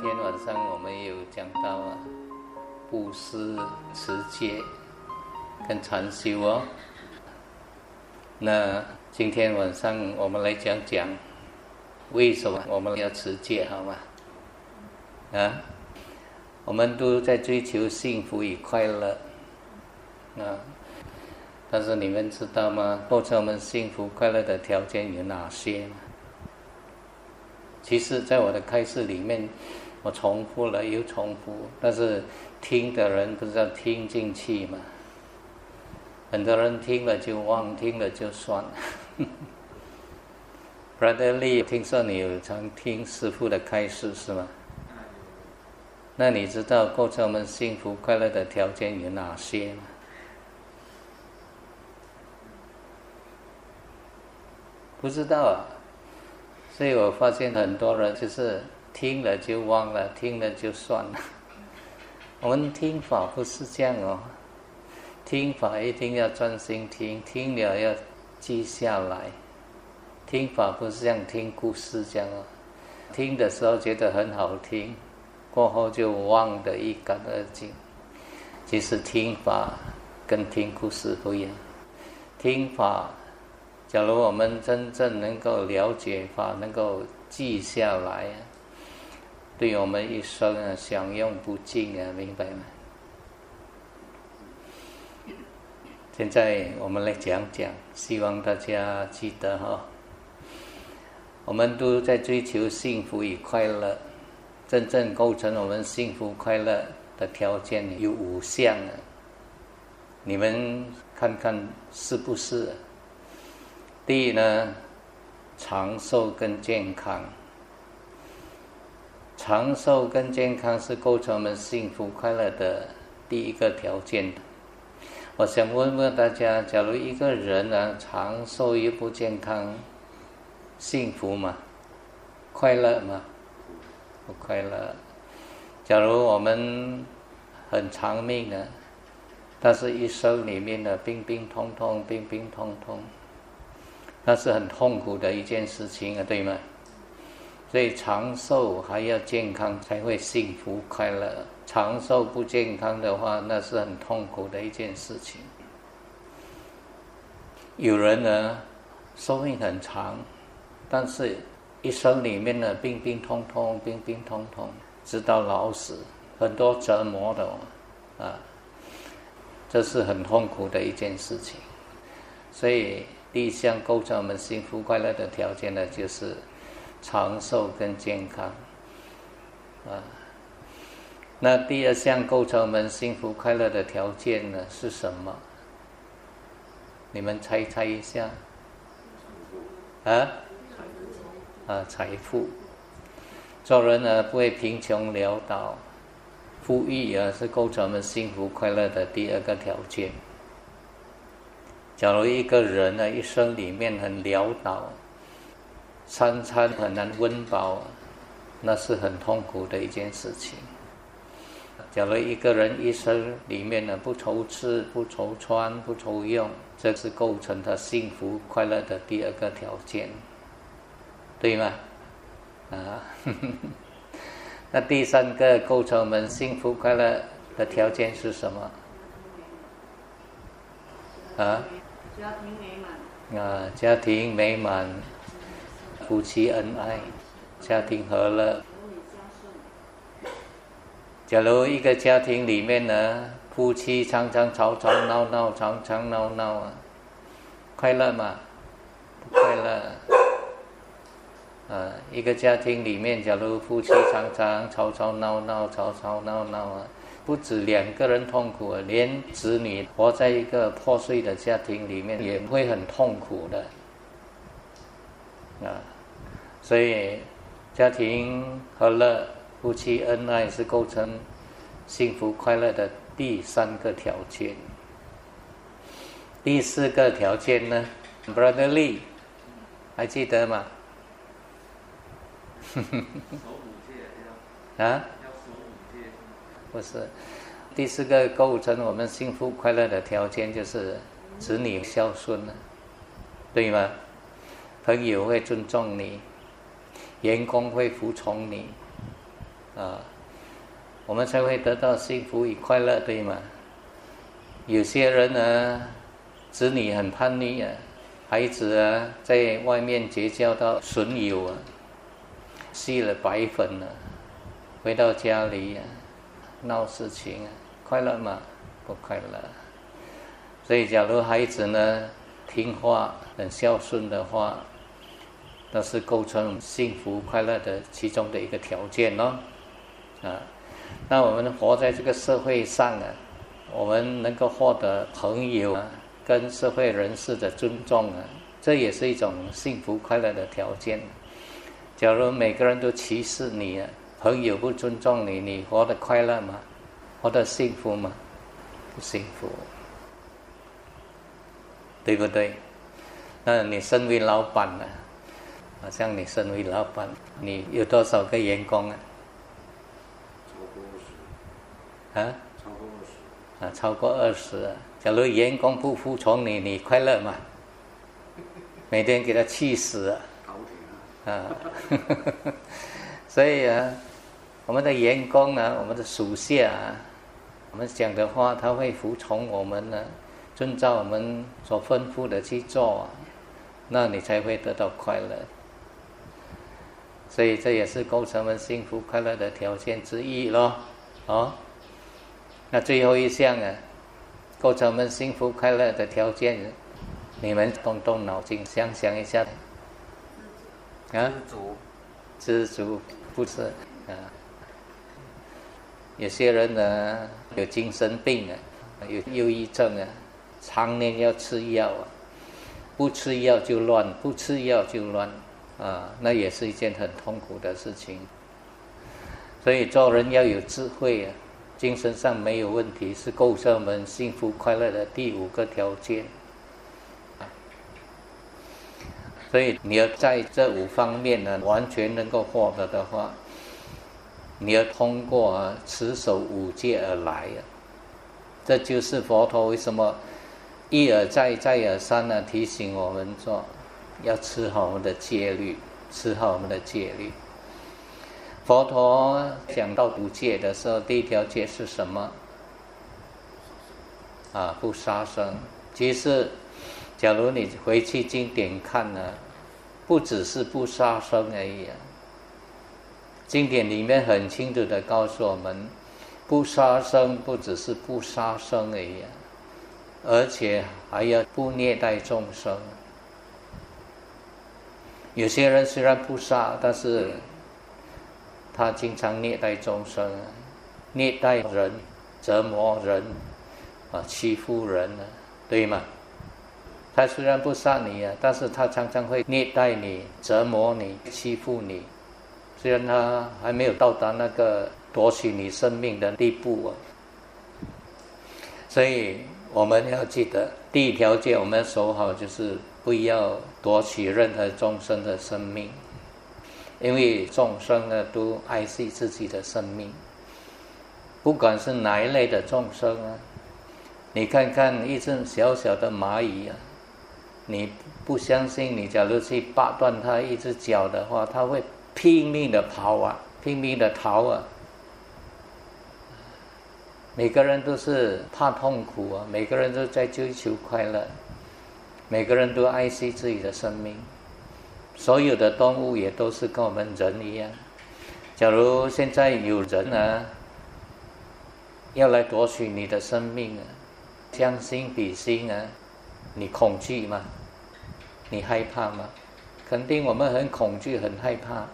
天晚上我们有讲到啊，布施、持戒跟禅修哦。那今天晚上我们来讲讲为什么我们要持戒，好吗？啊，我们都在追求幸福与快乐啊，但是你们知道吗？构成我们幸福快乐的条件有哪些？其实，在我的开示里面，我重复了又重复，但是听的人不知道听进去嘛？很多人听了就忘，听了就算。Brother Lee，听说你有常听师傅的开示是吗？那你知道构成我们幸福快乐的条件有哪些吗？不知道啊。所以我发现很多人就是听了就忘了，听了就算了。我们听法不是这样哦，听法一定要专心听，听了要记下来。听法不是像听故事这样哦，听的时候觉得很好听，过后就忘得一干二净。其实听法跟听故事不一样，听法。假如我们真正能够了解法，能够记下来，对我们一生啊享用不尽啊，明白吗？现在我们来讲讲，希望大家记得哈。我们都在追求幸福与快乐，真正构成我们幸福快乐的条件有五项啊。你们看看是不是？第一呢，长寿跟健康。长寿跟健康是构成我们幸福快乐的第一个条件。我想问问大家：，假如一个人呢，长寿又不健康，幸福吗？快乐吗？不快乐。假如我们很长命呢，但是一生里面的病病痛痛，病病痛痛。那是很痛苦的一件事情啊，对吗？所以长寿还要健康才会幸福快乐。长寿不健康的话，那是很痛苦的一件事情。有人呢，寿命很长，但是一生里面呢，病病痛痛，病病痛痛，直到老死，很多折磨的啊，这是很痛苦的一件事情。所以。第一项构成我们幸福快乐的条件呢，就是长寿跟健康啊。那第二项构成我们幸福快乐的条件呢是什么？你们猜猜一下啊？啊，财富。做人呢不会贫穷潦倒，富裕啊是构成我们幸福快乐的第二个条件。假如一个人呢一生里面很潦倒，三餐很难温饱，那是很痛苦的一件事情。假如一个人一生里面呢不愁吃不愁穿不愁用，这是构成他幸福快乐的第二个条件，对吗？啊，那第三个构成我们幸福快乐的条件是什么？啊？家庭美满啊，家庭美满，夫妻恩爱，家庭和乐。假如一个家庭里面呢，夫妻常常吵吵闹闹，常常闹闹啊，快乐吗？不快乐。啊，一个家庭里面，假如夫妻常常吵吵闹闹，吵吵闹闹啊。不止两个人痛苦，连子女活在一个破碎的家庭里面也会很痛苦的啊！所以，家庭和乐、夫妻恩爱是构成幸福快乐的第三个条件。第四个条件呢，Brother Lee，还记得吗？啊？不是，第四个构成我们幸福快乐的条件就是子女孝顺了，对吗？朋友会尊重你，员工会服从你，啊，我们才会得到幸福与快乐，对吗？有些人呢，子女很叛逆啊，孩子啊，在外面结交到损友啊，吸了白粉了，回到家里啊，闹事情啊，快乐吗？不快乐。所以，假如孩子呢听话、很孝顺的话，那是构成幸福快乐的其中的一个条件咯。啊，那我们活在这个社会上啊。我们能够获得朋友啊，跟社会人士的尊重啊，这也是一种幸福快乐的条件。假如每个人都歧视你，啊，朋友不尊重你，你活得快乐吗？活得幸福吗？不幸福，对不对？那你身为老板呢？好像你身为老板，你有多少个员工啊？超过二十。啊？超过二十。啊，超过二十。假如员工不服从你，你快乐吗？每天给他气死啊！啊，所以啊，我们的员工啊，我们的属下啊，我们讲的话，他会服从我们呢，遵照我们所吩咐的去做，啊那你才会得到快乐。所以这也是构成我们幸福快乐的条件之一咯，哦。那最后一项啊，构成我们幸福快乐的条件，你们动动脑筋想想一下。啊？知足。知足不是啊。有些人呢有精神病啊，有忧郁症啊，常年要吃药啊，不吃药就乱，不吃药就乱啊，那也是一件很痛苦的事情。所以做人要有智慧啊。精神上没有问题，是构成我们幸福快乐的第五个条件。所以你要在这五方面呢，完全能够获得的话，你要通过啊持守五戒而来啊。这就是佛陀为什么一而再、再而三的提醒我们说，要吃好我们的戒律，吃好我们的戒律。佛陀讲到五戒的时候，第一条戒是什么？啊，不杀生。其实，假如你回去经典看呢，不只是不杀生而已。经典里面很清楚的告诉我们，不杀生不只是不杀生而已，而且还要不虐待众生。有些人虽然不杀，但是。他经常虐待众生，虐待人，折磨人，啊，欺负人呢，对吗？他虽然不杀你啊，但是他常常会虐待你、折磨你、欺负你。虽然他还没有到达那个夺取你生命的地步啊，所以我们要记得，第一条戒我们要守好，就是不要夺取任何众生的生命。因为众生呢都爱惜自己的生命，不管是哪一类的众生啊，你看看一只小小的蚂蚁啊，你不相信？你假如去拔断它一只脚的话，它会拼命的跑啊，拼命的逃啊。每个人都是怕痛苦啊，每个人都在追求快乐，每个人都爱惜自己的生命。所有的动物也都是跟我们人一样。假如现在有人啊，要来夺取你的生命啊，将心比心啊，你恐惧吗？你害怕吗？肯定我们很恐惧、很害怕。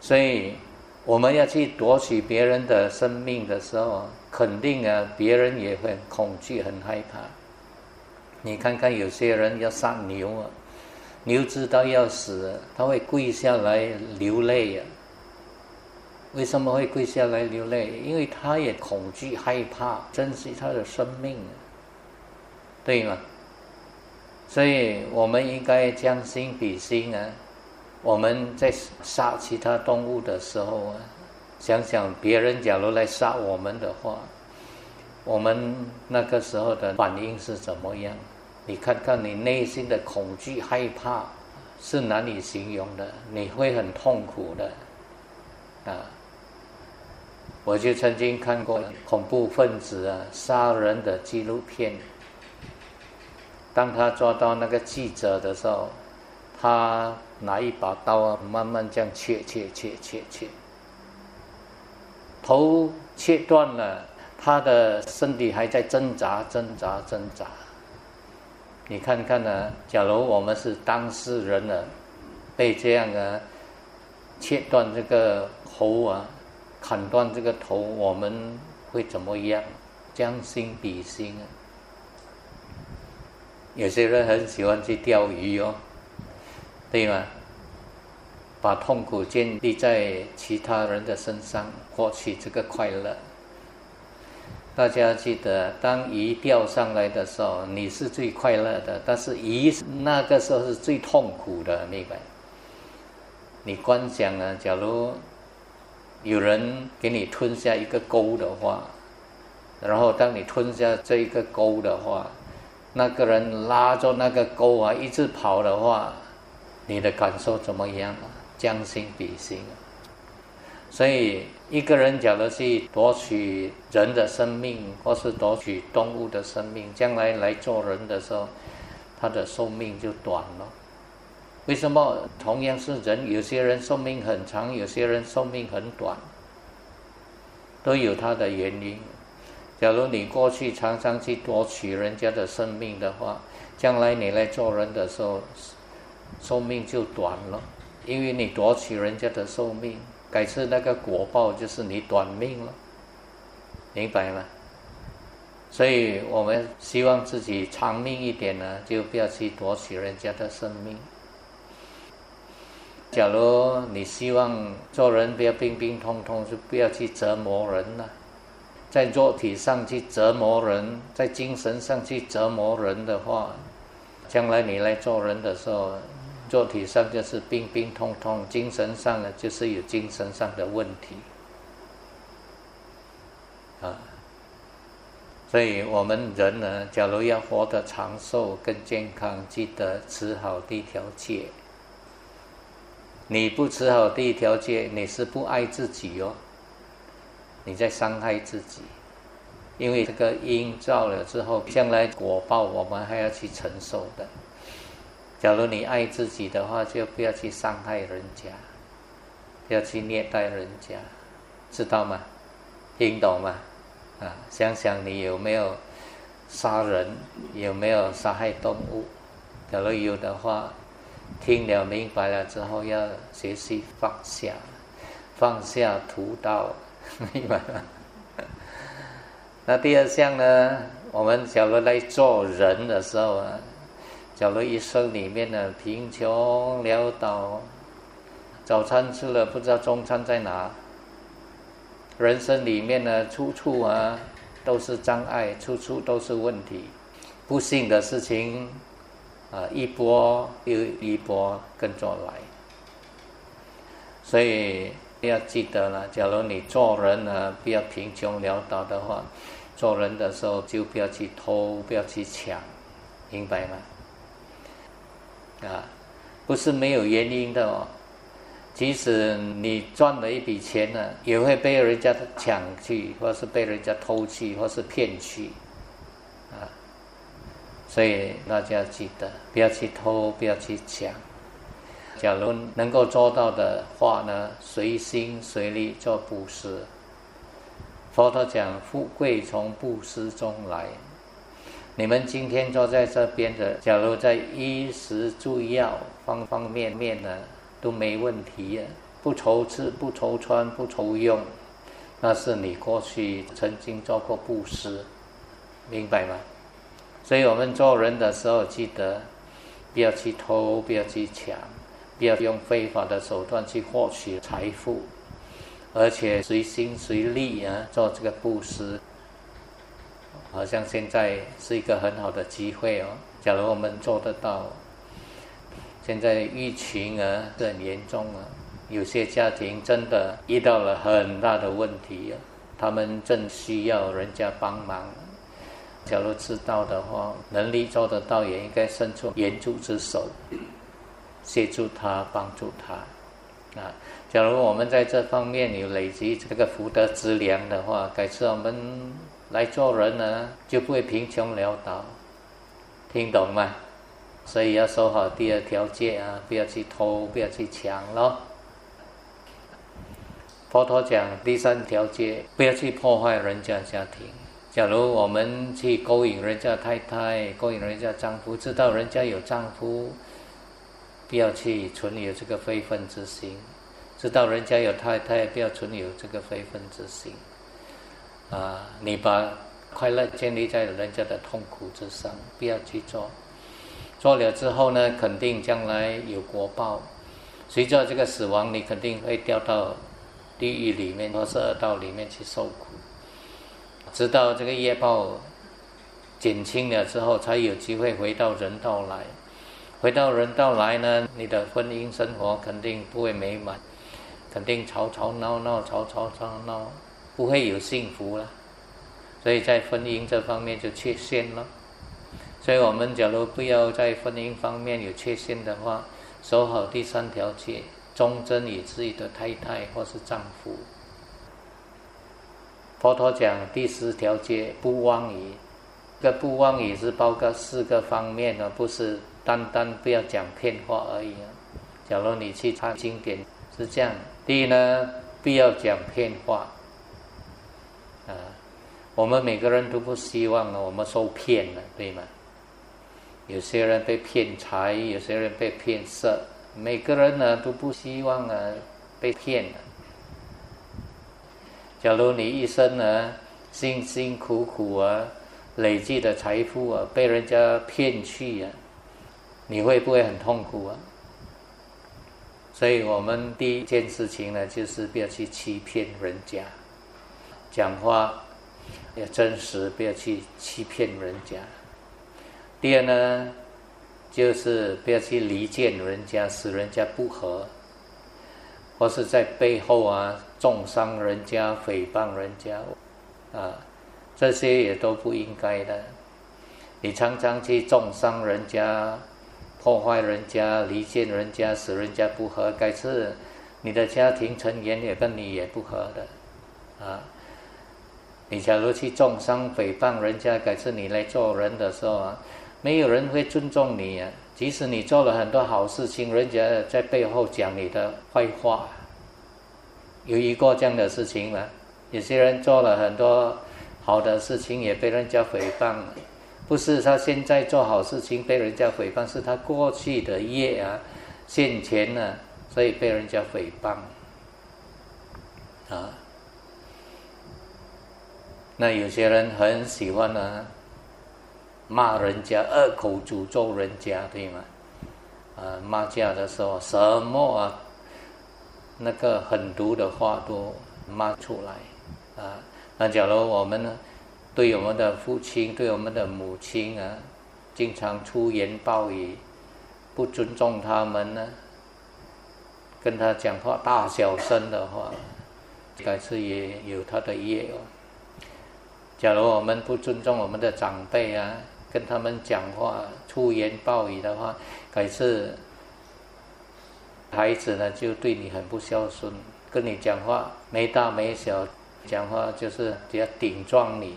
所以我们要去夺取别人的生命的时候，肯定啊，别人也会恐惧、很害怕。你看看有些人要杀牛啊。牛知道要死，他会跪下来流泪呀。为什么会跪下来流泪？因为他也恐惧、害怕，珍惜他的生命，对吗？所以我们应该将心比心啊。我们在杀其他动物的时候啊，想想别人假如来杀我们的话，我们那个时候的反应是怎么样？你看看你内心的恐惧、害怕是难以形容的，你会很痛苦的，啊！我就曾经看过恐怖分子啊杀人的纪录片。当他抓到那个记者的时候，他拿一把刀啊，慢慢这样切切切切切，头切断了，他的身体还在挣扎挣扎挣扎。你看看呢？假如我们是当事人呢，被这样啊切断这个喉啊，砍断这个头，我们会怎么样？将心比心啊！有些人很喜欢去钓鱼哦，对吗？把痛苦建立在其他人的身上，获取这个快乐。大家记得，当鱼钓上来的时候，你是最快乐的；但是鱼那个时候是最痛苦的，明白？你观想啊，假如有人给你吞下一个钩的话，然后当你吞下这一个钩的话，那个人拉着那个钩啊，一直跑的话，你的感受怎么样啊？将心比心！所以一个人假如去夺取人的生命，或是夺取动物的生命，将来来做人的时候，他的寿命就短了。为什么？同样是人，有些人寿命很长，有些人寿命很短，都有他的原因。假如你过去常常去夺取人家的生命的话，将来你来做人的时候，寿命就短了，因为你夺取人家的寿命，改次那个果报就是你短命了，明白吗？所以我们希望自己长命一点呢，就不要去夺取人家的生命。假如你希望做人不要病病痛痛，就不要去折磨人了。在肉体上去折磨人，在精神上去折磨人的话，将来你来做人的时候，肉体上就是病病痛痛，精神上呢就是有精神上的问题啊。所以我们人呢，假如要活得长寿、更健康，记得持好第一条戒。你不吃好第一条戒，你是不爱自己哦。你在伤害自己，因为这个因造了之后，将来果报我们还要去承受的。假如你爱自己的话，就不要去伤害人家，不要去虐待人家，知道吗？听懂吗？啊，想想你有没有杀人，有没有杀害动物？假如有的话，听了明白了之后，要学习放下，放下屠刀。明白吗？那第二项呢？我们假如来做人的时候啊，假如一生里面呢贫穷潦倒，早餐吃了不知道中餐在哪，人生里面呢处处啊都是障碍，处处都是问题，不幸的事情啊一波又一波跟着来，所以。要记得了，假如你做人呢，不要贫穷潦倒的话，做人的时候就不要去偷，不要去抢，明白吗？啊，不是没有原因的哦。即使你赚了一笔钱呢，也会被人家抢去，或是被人家偷去，或是骗去，啊。所以大家记得，不要去偷，不要去抢。假如能够做到的话呢，随心随力做布施。佛陀讲，富贵从布施中来。你们今天坐在这边的，假如在衣食住药方方面面呢都没问题，不愁吃不愁穿不愁用，那是你过去曾经做过布施，明白吗？所以我们做人的时候，记得不要去偷，不要去抢。不要用非法的手段去获取财富，而且随心随力啊做这个布施，好像现在是一个很好的机会哦。假如我们做得到，现在疫情啊很严重啊，有些家庭真的遇到了很大的问题啊，他们正需要人家帮忙。假如知道的话，能力做得到，也应该伸出援助之手。协助他，帮助他，啊。假如我们在这方面有累积这个福德资粮的话，改次我们来做人呢，就不会贫穷潦倒。听懂吗？所以要守好第二条戒啊，不要去偷，不要去抢咯。佛陀讲第三条戒，不要去破坏人家家庭。假如我们去勾引人家太太，勾引人家丈夫，知道人家有丈夫，不要去存有这个非分之心；知道人家有太太，不要存有这个非分之心。啊，你把快乐建立在人家的痛苦之上，不要去做。做了之后呢，肯定将来有果报。随着这个死亡，你肯定会掉到地狱里面或是恶道里面去受苦。直到这个业报减轻了之后，才有机会回到人道来。回到人道来呢，你的婚姻生活肯定不会美满，肯定吵吵闹闹，吵吵吵闹，不会有幸福了。所以在婚姻这方面就缺陷了。所以我们假如不要在婚姻方面有缺陷的话，守好第三条戒，忠贞于自己的太太或是丈夫。佛陀讲第十条戒不妄语，这不妄语是包括四个方面的，不是单单不要讲骗话而已。假如你去看经典是这样，第一呢，不要讲骗话。我们每个人都不希望我们受骗了，对吗？有些人被骗财，有些人被骗色，每个人呢都不希望啊被骗了。假如你一生呢辛辛苦苦啊累积的财富啊被人家骗去啊，你会不会很痛苦啊？所以我们第一件事情呢，就是不要去欺骗人家，讲话要真实，不要去欺骗人家。第二呢，就是不要去离间人家，使人家不和。或是在背后啊，重伤人家、诽谤人家，啊，这些也都不应该的。你常常去重伤人家、破坏人家、离间人家，使人家不和，该是你的家庭成员也跟你也不和的，啊。你假如去重伤、诽谤人家，改次你来做人的时候啊，没有人会尊重你啊。即使你做了很多好事情，人家在背后讲你的坏话，有一个这样的事情吗？有些人做了很多好的事情，也被人家诽谤。不是他现在做好事情被人家诽谤，是他过去的业啊现前呢，所以被人家诽谤。啊，那有些人很喜欢呢。骂人家，恶口诅咒人家，对吗？啊，骂架的时候，什么啊，那个狠毒的话都骂出来，啊，那假如我们呢，对我们的父亲、对我们的母亲啊，经常出言暴语，不尊重他们呢，跟他讲话大小声的话，该是也有他的业哦。假如我们不尊重我们的长辈啊。跟他们讲话粗言暴语的话，改次孩子呢就对你很不孝顺，跟你讲话没大没小，讲话就是只要顶撞你，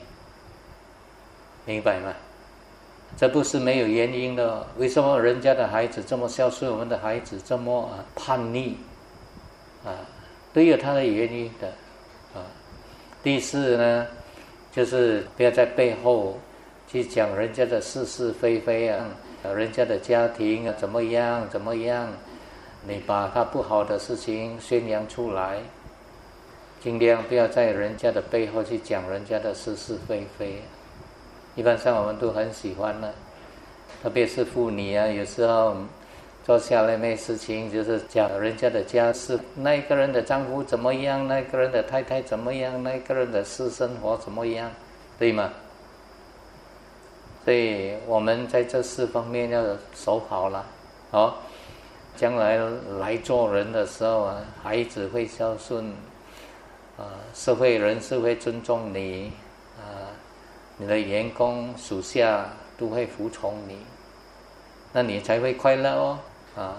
明白吗？这不是没有原因的。为什么人家的孩子这么孝顺，我们的孩子这么叛逆？啊，都有他的原因的。啊，第四呢，就是不要在背后。去讲人家的是是非非啊，人家的家庭啊怎么样怎么样？你把他不好的事情宣扬出来，尽量不要在人家的背后去讲人家的是是非非。一般上我们都很喜欢的，特别是妇女啊，有时候做下来没事情，就是讲人家的家事，那一个人的丈夫怎么样，那个人的太太怎么样，那个人的私生活怎么样，对吗？所以我们在这四方面要守好了，好，将来来做人的时候啊，孩子会孝顺，啊，社会人士会尊重你，啊，你的员工属下都会服从你，那你才会快乐哦，啊，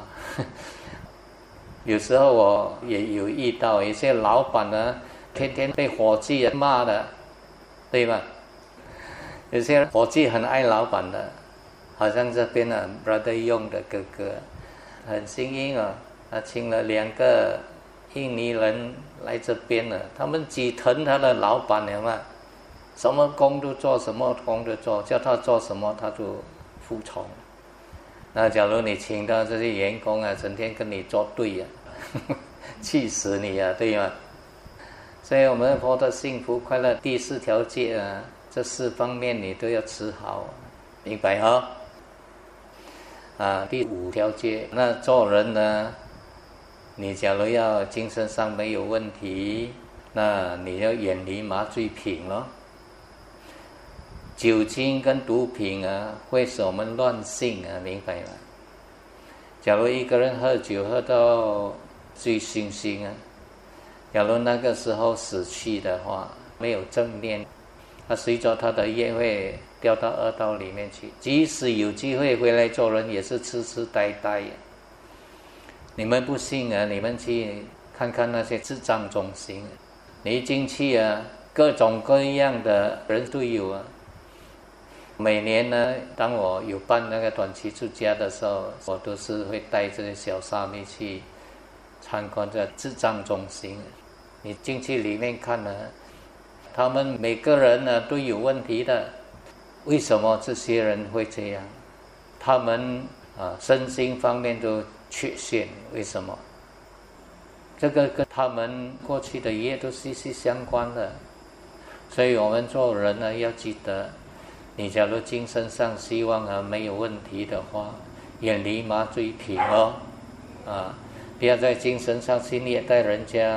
有时候我也有遇到一些老板呢，天天被伙计骂的，对吧？有些伙计很爱老板的，好像这边的 brother 用的哥哥，很幸运啊，他请了两个印尼人来这边了，他们几疼他的老板了嘛，什么工都做，什么工都做，叫他做什么他就服从。那假如你请到这些员工啊，整天跟你作对呀，气死你呀，对吗？所以我们活得幸福快乐第四条戒啊，这四方面你都要持好，明白哈？啊，第五条戒，那做人呢，你假如要精神上没有问题，那你要远离麻醉品咯。酒精跟毒品啊，会使我们乱性啊，明白吗？假如一个人喝酒喝到醉醺醺啊，假如那个时候死去的话，没有正念，他随着他的业会掉到恶道里面去。即使有机会回来做人，也是痴痴呆呆。你们不信啊？你们去看看那些智障中心，你一进去啊，各种各样的人都有啊。每年呢，当我有办那个短期住家的时候，我都是会带这些小沙弥去参观这智障中心。你进去里面看呢，他们每个人呢都有问题的。为什么这些人会这样？他们啊，身心方面都缺陷。为什么？这个跟他们过去的业都息息相关的。所以我们做人呢，要记得。你假如精神上希望啊没有问题的话，远离麻醉品哦，啊，不要在精神上去虐待人家，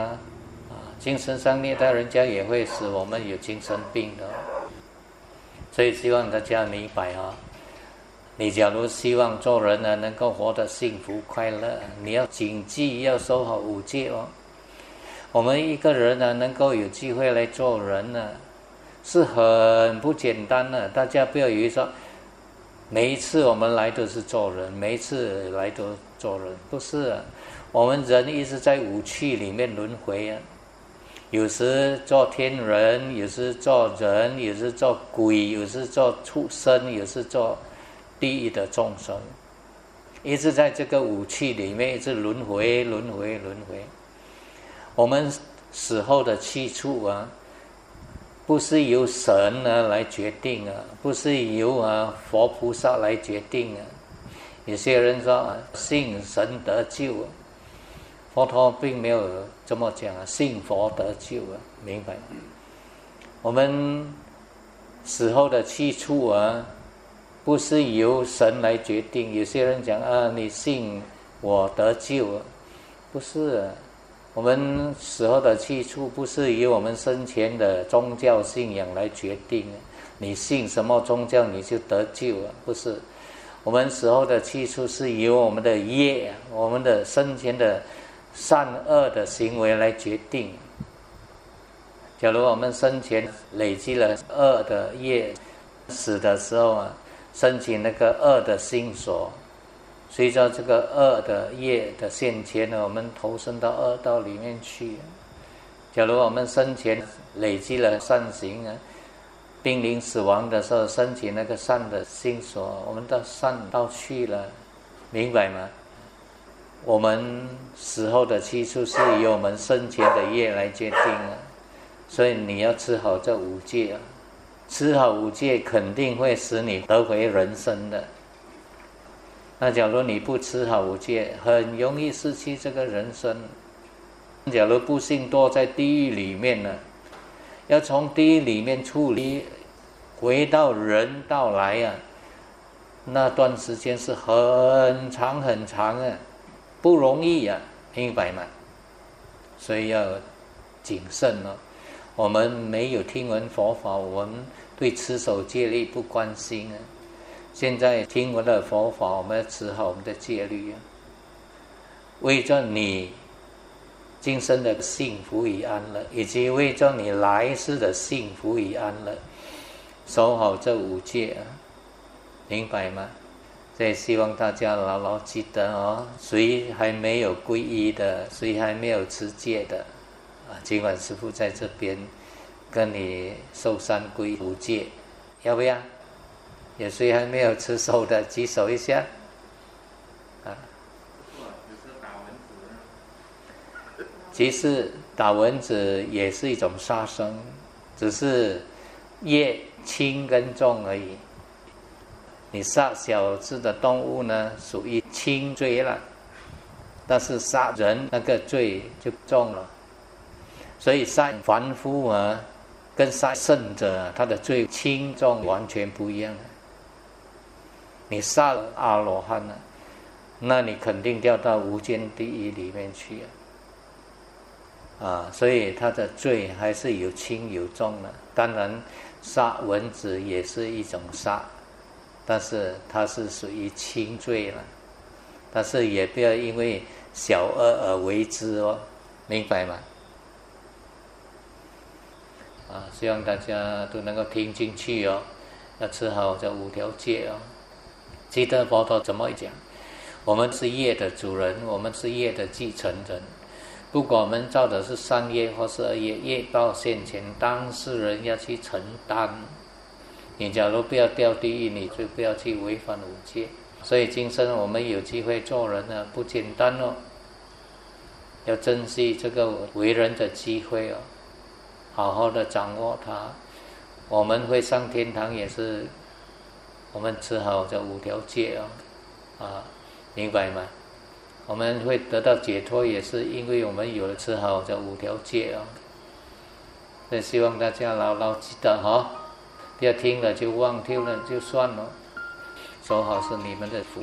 啊，精神上虐待人家也会使我们有精神病的，所以希望大家明白啊。你假如希望做人呢能够活得幸福快乐，你要谨记要守好五戒哦。我们一个人呢能够有机会来做人呢。是很不简单的，大家不要以为说，每一次我们来都是做人，每一次来都做人，不是。我们人一直在五趣里面轮回啊，有时做天人，有时做人，有时做鬼，有时做畜生，有时做地狱的众生，一直在这个五趣里面一直轮回，轮回，轮回。我们死后的去处啊。不是由神呢来决定啊，不是由啊佛菩萨来决定啊。有些人说啊信神得救，佛陀并没有这么讲啊，信佛得救啊，明白？我们死后的去处啊，不是由神来决定。有些人讲啊，你信我得救，不是。我们死后的去处不是以我们生前的宗教信仰来决定，你信什么宗教你就得救了，不是。我们死后的去处是由我们的业、我们的生前的善恶的行为来决定。假如我们生前累积了恶的业，死的时候啊，申请那个恶的心所。随着这个恶的业的现前呢，我们投身到恶道里面去。假如我们生前累积了善行啊，濒临死亡的时候升起那个善的心所，我们到善道去了，明白吗？我们死后的去处是由我们生前的业来决定的，所以你要吃好这五戒啊，吃好五戒肯定会使你得回人生的。那假如你不吃好五戒，很容易失去这个人生。假如不幸堕在地狱里面呢，要从地狱里面处理，回到人道来呀，那段时间是很长很长啊，不容易呀，明白吗？所以要谨慎哦。我们没有听闻佛法，我们对持守戒律不关心啊。现在听闻了佛法，我们要持好我们的戒律啊，为着你今生的幸福与安乐，以及为着你来世的幸福与安乐，守好这五戒啊，明白吗？所以希望大家牢牢记得哦，谁还没有皈依的，谁还没有持戒的，啊，今晚师傅在这边跟你受三皈五戒，要不要？有谁还没有持手的，举手一下。啊。其实打蚊子也是一种杀生，只是业轻跟重而已。你杀小只的动物呢，属于轻罪了，但是杀人那个罪就重了。所以杀凡夫啊，跟杀圣者，他的罪轻重完全不一样。你杀了阿罗汉呢，那你肯定掉到无间地狱里面去啊！啊，所以他的罪还是有轻有重的。当然，杀蚊子也是一种杀。但是它是属于轻罪了，但是也不要因为小恶而为之哦，明白吗？啊，希望大家都能够听进去哦，要吃好这五条戒哦。记得佛陀怎么讲？我们是业的主人，我们是业的继承人。不管我们造的是善业或是恶业，业报现前，当事人要去承担。你假如不要掉地狱，你就不要去违反五戒。所以今生我们有机会做人呢，不简单哦。要珍惜这个为人的机会哦，好好的掌握它。我们会上天堂也是，我们吃好这五条戒哦，啊，明白吗？我们会得到解脱，也是因为我们有了吃好这五条戒哦。所以希望大家牢牢记得哈。不要听了就忘，掉了就算了，守好是你们的福。